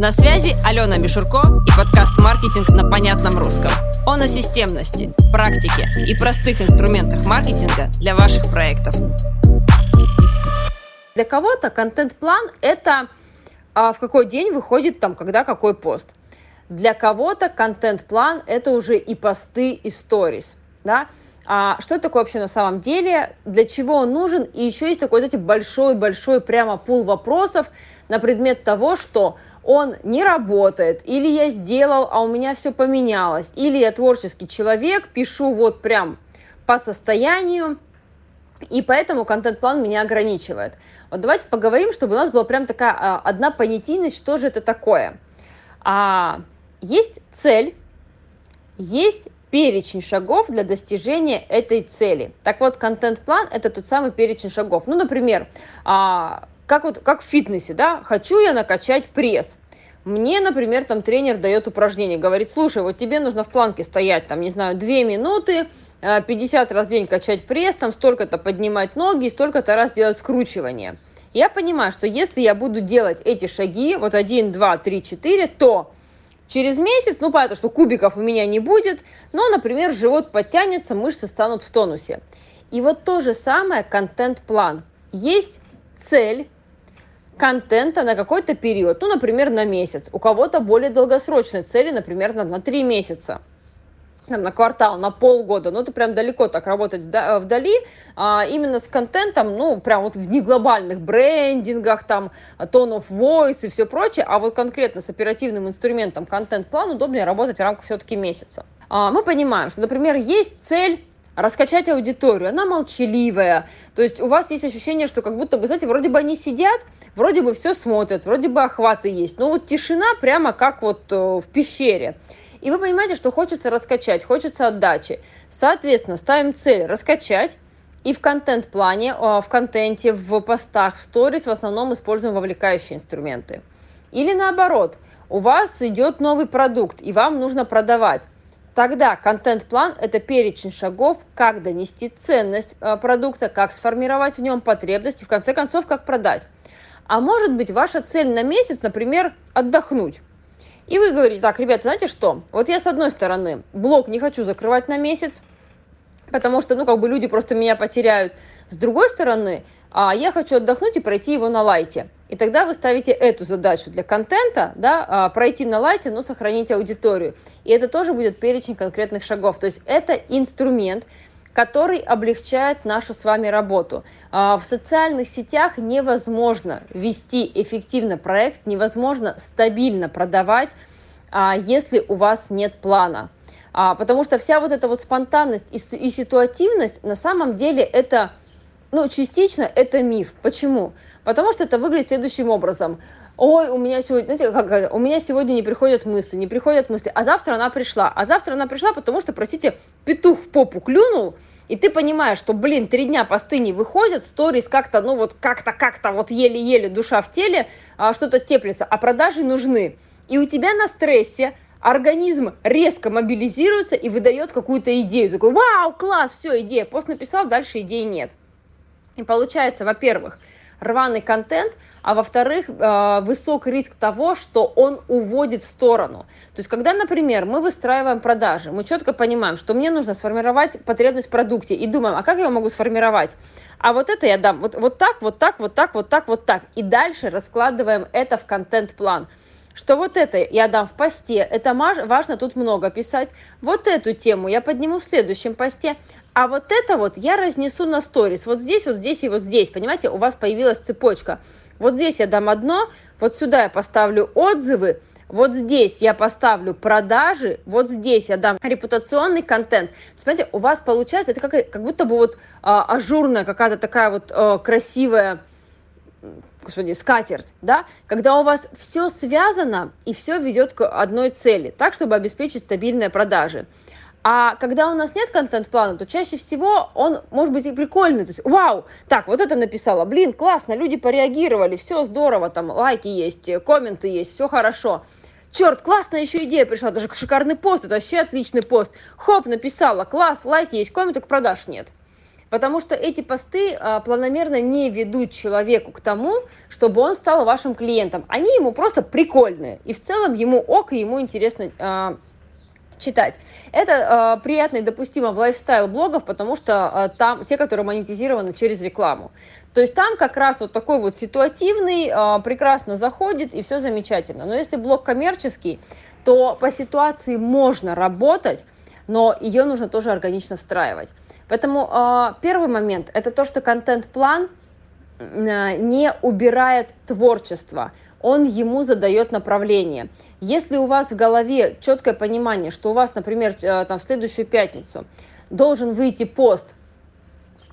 На связи Алена Мишурко и подкаст «Маркетинг на понятном русском». Он о системности, практике и простых инструментах маркетинга для ваших проектов. Для кого-то контент-план – это а, в какой день выходит там, когда какой пост. Для кого-то контент-план – это уже и посты, и сторис. Да? А что это такое вообще на самом деле, для чего он нужен, и еще есть такой, знаете, большой-большой прямо пул вопросов на предмет того, что он не работает, или я сделал, а у меня все поменялось, или я творческий человек, пишу вот прям по состоянию, и поэтому контент-план меня ограничивает. Вот давайте поговорим, чтобы у нас была прям такая а, одна понятийность, что же это такое. А, есть цель, есть перечень шагов для достижения этой цели. Так вот, контент-план – это тот самый перечень шагов. Ну, например, а, как, вот, как в фитнесе, да, хочу я накачать пресс. Мне, например, там тренер дает упражнение, говорит, слушай, вот тебе нужно в планке стоять, там, не знаю, 2 минуты, 50 раз в день качать пресс, там столько-то поднимать ноги, столько-то раз делать скручивание. Я понимаю, что если я буду делать эти шаги, вот 1, 2, 3, 4, то Через месяц, ну, понятно, что кубиков у меня не будет, но, например, живот подтянется, мышцы станут в тонусе. И вот то же самое контент-план. Есть цель контента на какой-то период, ну, например, на месяц. У кого-то более долгосрочные цели, например, на, на 3 месяца там, на квартал, на полгода, ну, это прям далеко так работать вдали, а именно с контентом, ну, прям вот в неглобальных брендингах, там, tone of voice и все прочее, а вот конкретно с оперативным инструментом контент-план удобнее работать в рамках все-таки месяца. А, мы понимаем, что, например, есть цель раскачать аудиторию, она молчаливая, то есть у вас есть ощущение, что как будто бы, знаете, вроде бы они сидят, вроде бы все смотрят, вроде бы охваты есть, но вот тишина прямо как вот э, в пещере. И вы понимаете, что хочется раскачать, хочется отдачи. Соответственно, ставим цель раскачать, и в контент-плане, а, в контенте, в постах, в сторис в основном используем вовлекающие инструменты. Или наоборот, у вас идет новый продукт, и вам нужно продавать. Тогда контент-план – это перечень шагов, как донести ценность а, продукта, как сформировать в нем потребности, в конце концов, как продать. А может быть, ваша цель на месяц, например, отдохнуть. И вы говорите, так, ребята, знаете что? Вот я с одной стороны блог не хочу закрывать на месяц, потому что, ну, как бы люди просто меня потеряют. С другой стороны, а я хочу отдохнуть и пройти его на лайте. И тогда вы ставите эту задачу для контента, да, а, пройти на лайте, но сохранить аудиторию. И это тоже будет перечень конкретных шагов. То есть это инструмент, который облегчает нашу с вами работу. А, в социальных сетях невозможно вести эффективно проект, невозможно стабильно продавать, а, если у вас нет плана. А, потому что вся вот эта вот спонтанность и ситуативность на самом деле это, ну, частично это миф. Почему? Потому что это выглядит следующим образом ой, у меня сегодня, знаете, как, у меня сегодня не приходят мысли, не приходят мысли, а завтра она пришла. А завтра она пришла, потому что, простите, петух в попу клюнул, и ты понимаешь, что, блин, три дня посты не выходят, сторис как-то, ну вот как-то, как-то вот еле-еле душа в теле, а, что-то теплится, а продажи нужны. И у тебя на стрессе организм резко мобилизируется и выдает какую-то идею. Такой, вау, класс, все, идея. Пост написал, дальше идеи нет. И получается, во-первых, рваный контент, а во-вторых, э, высок риск того, что он уводит в сторону. То есть, когда, например, мы выстраиваем продажи, мы четко понимаем, что мне нужно сформировать потребность в продукте, и думаем, а как я его могу сформировать? А вот это я дам вот, вот так, вот так, вот так, вот так, вот так. И дальше раскладываем это в контент-план что вот это я дам в посте, это важно тут много писать, вот эту тему я подниму в следующем посте, а вот это вот я разнесу на сторис. Вот здесь, вот здесь и вот здесь. Понимаете, у вас появилась цепочка. Вот здесь я дам одно, вот сюда я поставлю отзывы, вот здесь я поставлю продажи, вот здесь я дам репутационный контент. Смотрите, у вас получается, это как, как будто бы вот а, ажурная какая-то такая вот а, красивая господи, скатерть, да, когда у вас все связано и все ведет к одной цели, так, чтобы обеспечить стабильные продажи. А когда у нас нет контент-плана, то чаще всего он может быть и прикольный. То есть, вау, так, вот это написала, блин, классно, люди пореагировали, все здорово, там лайки есть, комменты есть, все хорошо. Черт, классная еще идея пришла, даже шикарный пост, это вообще отличный пост. Хоп, написала, класс, лайки есть, комментов, продаж нет. Потому что эти посты а, планомерно не ведут человеку к тому, чтобы он стал вашим клиентом. Они ему просто прикольные. И в целом ему ок, и ему интересно а, читать. Это э, приятно и допустимо в лайфстайл блогов, потому что э, там те, которые монетизированы через рекламу. То есть там как раз вот такой вот ситуативный, э, прекрасно заходит и все замечательно. Но если блог коммерческий, то по ситуации можно работать, но ее нужно тоже органично встраивать. Поэтому э, первый момент это то, что контент-план не убирает творчество он ему задает направление. Если у вас в голове четкое понимание, что у вас, например, э, там, в следующую пятницу должен выйти пост,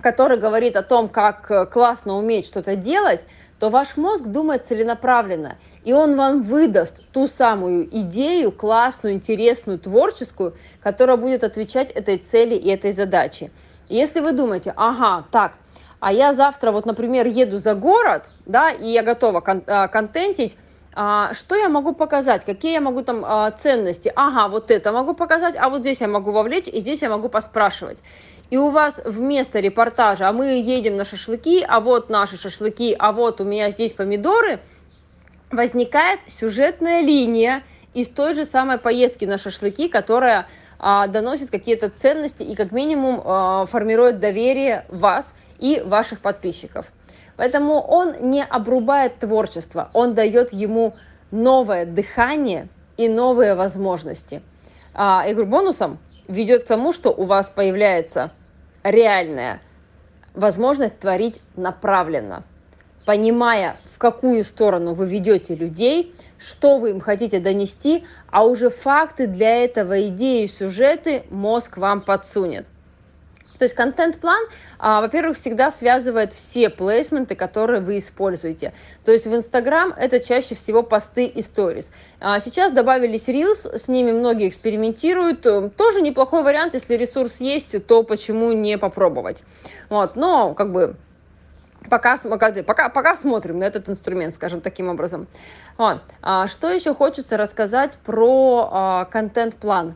который говорит о том, как э, классно уметь что-то делать, то ваш мозг думает целенаправленно, и он вам выдаст ту самую идею, классную, интересную, творческую, которая будет отвечать этой цели и этой задаче. Если вы думаете, ага, так, а я завтра вот, например, еду за город, да, и я готова кон- а, контентить, а, что я могу показать, какие я могу там а, ценности, ага, вот это могу показать, а вот здесь я могу вовлечь, и здесь я могу поспрашивать. И у вас вместо репортажа, а мы едем на шашлыки, а вот наши шашлыки, а вот у меня здесь помидоры, возникает сюжетная линия из той же самой поездки на шашлыки, которая а, доносит какие-то ценности и как минимум а, формирует доверие вас – и ваших подписчиков. Поэтому он не обрубает творчество, он дает ему новое дыхание и новые возможности. А, говорю, бонусом ведет к тому, что у вас появляется реальная возможность творить направленно, понимая, в какую сторону вы ведете людей, что вы им хотите донести, а уже факты для этого, идеи, сюжеты мозг вам подсунет. То есть контент-план, а, во-первых, всегда связывает все плейсменты, которые вы используете. То есть в Инстаграм это чаще всего посты и сторис. А сейчас добавились Reels, с ними многие экспериментируют. Тоже неплохой вариант, если ресурс есть, то почему не попробовать. Вот, но как бы пока, пока, пока смотрим на этот инструмент, скажем таким образом. Вот. А, что еще хочется рассказать про а, контент-план?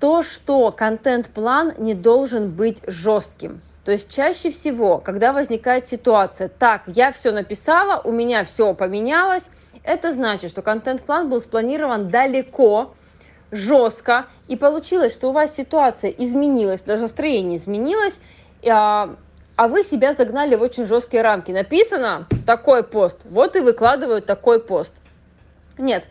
То, что контент-план не должен быть жестким. То есть чаще всего, когда возникает ситуация, так, я все написала, у меня все поменялось, это значит, что контент-план был спланирован далеко, жестко, и получилось, что у вас ситуация изменилась, даже настроение изменилось, а, а вы себя загнали в очень жесткие рамки. Написано такой пост, вот и выкладывают такой пост. Нет,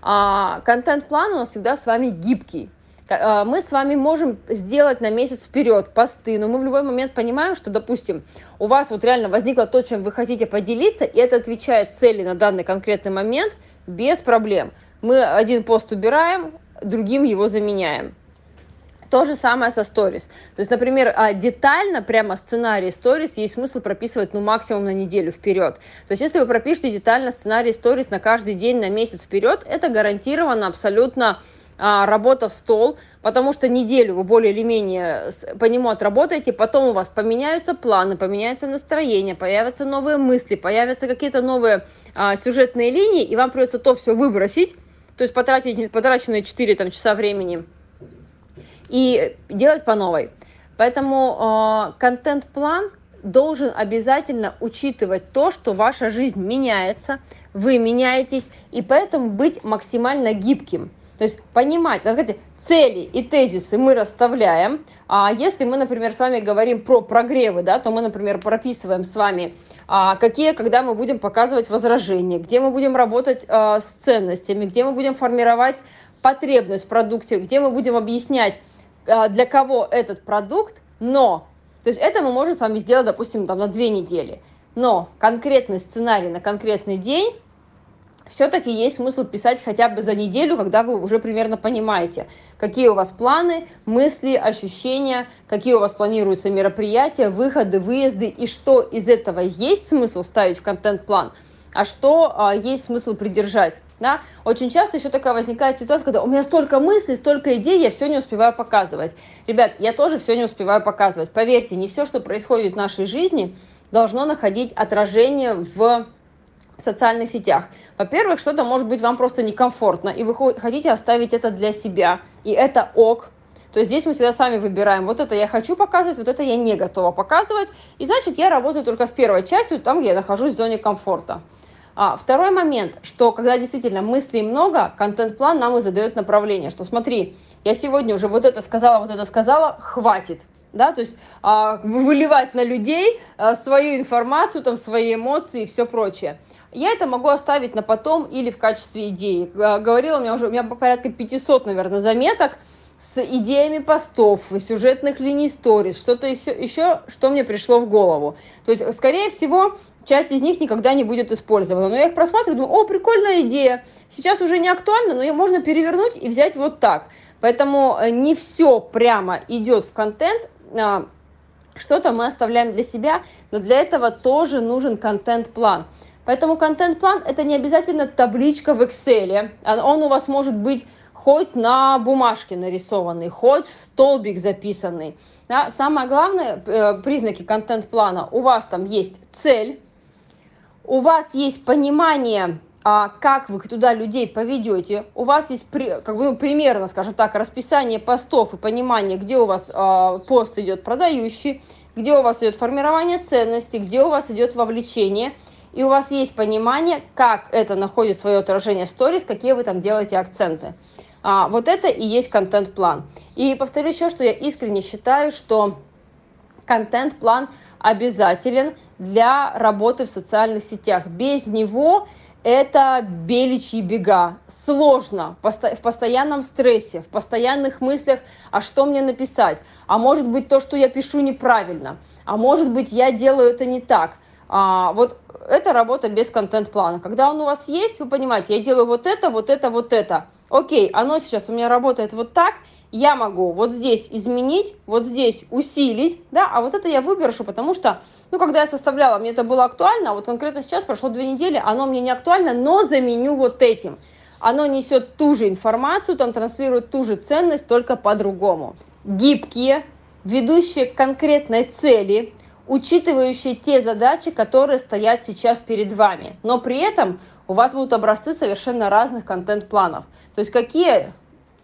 а, контент-план у нас всегда с вами гибкий. А, мы с вами можем сделать на месяц вперед посты, но мы в любой момент понимаем, что, допустим, у вас вот реально возникло то, чем вы хотите поделиться, и это отвечает цели на данный конкретный момент без проблем. Мы один пост убираем, другим его заменяем. То же самое со сторис. То есть, например, а, детально прямо сценарий сторис есть смысл прописывать ну максимум на неделю вперед. То есть, если вы пропишете детально сценарий сторис на каждый день, на месяц вперед, это гарантированно абсолютно а, работа в стол, потому что неделю вы более или менее по нему отработаете, потом у вас поменяются планы, поменяется настроение, появятся новые мысли, появятся какие-то новые а, сюжетные линии, и вам придется то все выбросить, то есть потратить потраченные 4 там, часа времени и делать по новой. Поэтому э, контент-план должен обязательно учитывать то, что ваша жизнь меняется, вы меняетесь, и поэтому быть максимально гибким. То есть понимать, сказать, цели и тезисы мы расставляем. А если мы, например, с вами говорим про прогревы, да, то мы, например, прописываем с вами, а, какие, когда мы будем показывать возражения, где мы будем работать а, с ценностями, где мы будем формировать потребность в продукте, где мы будем объяснять, а, для кого этот продукт, но, то есть это мы можем с вами сделать, допустим, там, на две недели. Но конкретный сценарий на конкретный день все-таки есть смысл писать хотя бы за неделю, когда вы уже примерно понимаете, какие у вас планы, мысли, ощущения, какие у вас планируются мероприятия, выходы, выезды, и что из этого есть смысл ставить в контент-план, а что а, есть смысл придержать. Да? Очень часто еще такая возникает ситуация, когда у меня столько мыслей, столько идей, я все не успеваю показывать. Ребят, я тоже все не успеваю показывать. Поверьте, не все, что происходит в нашей жизни, должно находить отражение в в социальных сетях. Во-первых, что-то может быть вам просто некомфортно, и вы хотите оставить это для себя, и это ок. То есть здесь мы всегда сами выбираем, вот это я хочу показывать, вот это я не готова показывать. И значит, я работаю только с первой частью, там, где я нахожусь в зоне комфорта. А, второй момент, что когда действительно мыслей много, контент-план нам и задает направление, что смотри, я сегодня уже вот это сказала, вот это сказала, хватит. Да, то есть а, выливать на людей а, свою информацию, там, свои эмоции и все прочее. Я это могу оставить на потом или в качестве идеи. Говорила, у меня уже у меня порядка 500, наверное, заметок с идеями постов, сюжетных линий сторис, что-то еще, еще, что мне пришло в голову. То есть, скорее всего, часть из них никогда не будет использована. Но я их просматриваю, думаю, о, прикольная идея. Сейчас уже не актуально, но ее можно перевернуть и взять вот так. Поэтому э, не все прямо идет в контент, что-то мы оставляем для себя, но для этого тоже нужен контент-план. Поэтому контент-план это не обязательно табличка в Excel. Он у вас может быть хоть на бумажке нарисованный, хоть в столбик записанный. Да? Самое главное, э, признаки контент-плана, у вас там есть цель, у вас есть понимание, а, как вы туда людей поведете, у вас есть как бы, ну, примерно, скажем так, расписание постов и понимание, где у вас а, пост идет продающий, где у вас идет формирование ценностей, где у вас идет вовлечение, и у вас есть понимание, как это находит свое отражение в сторис, какие вы там делаете акценты. А, вот это и есть контент-план. И повторю еще, что я искренне считаю, что контент-план обязателен для работы в социальных сетях. Без него это беличьи бега. Сложно, в постоянном стрессе, в постоянных мыслях, а что мне написать? А может быть то, что я пишу неправильно? А может быть я делаю это не так? А, вот это работа без контент-плана. Когда он у вас есть, вы понимаете, я делаю вот это, вот это, вот это. Окей, оно сейчас у меня работает вот так, я могу вот здесь изменить, вот здесь усилить, да, а вот это я выберу, потому что, ну, когда я составляла, мне это было актуально, а вот конкретно сейчас прошло две недели, оно мне не актуально, но заменю вот этим. Оно несет ту же информацию, там транслирует ту же ценность, только по-другому. Гибкие, ведущие к конкретной цели, учитывающие те задачи, которые стоят сейчас перед вами. Но при этом у вас будут образцы совершенно разных контент-планов. То есть какие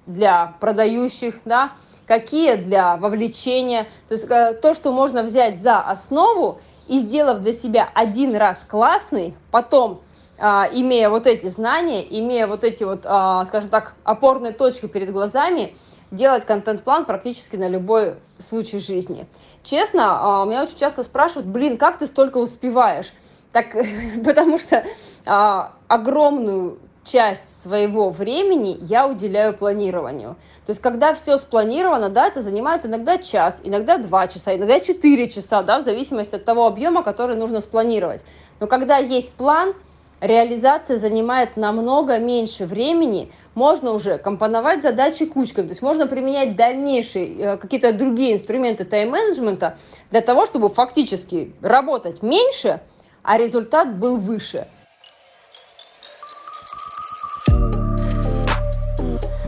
для продающих, да, какие для вовлечения. То есть э, то, что можно взять за основу и сделав для себя один раз классный, потом а, имея вот эти знания, имея вот эти вот, а, скажем так, опорные точки перед глазами, делать контент-план практически на любой случай жизни. Честно, а, меня очень часто спрашивают, блин, как ты столько успеваешь? Так, потому что а, огромную часть своего времени я уделяю планированию. То есть, когда все спланировано, да, это занимает иногда час, иногда два часа, иногда четыре часа, да, в зависимости от того объема, который нужно спланировать. Но когда есть план, реализация занимает намного меньше времени, можно уже компоновать задачи кучками, то есть можно применять дальнейшие э, какие-то другие инструменты тайм-менеджмента для того, чтобы фактически работать меньше, а результат был выше.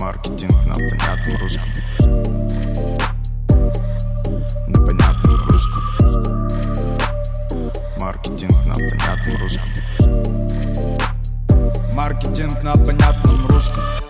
маркетинг на понятном русском. На понятном русском. Маркетинг на понятном русском. Маркетинг на понятном русском.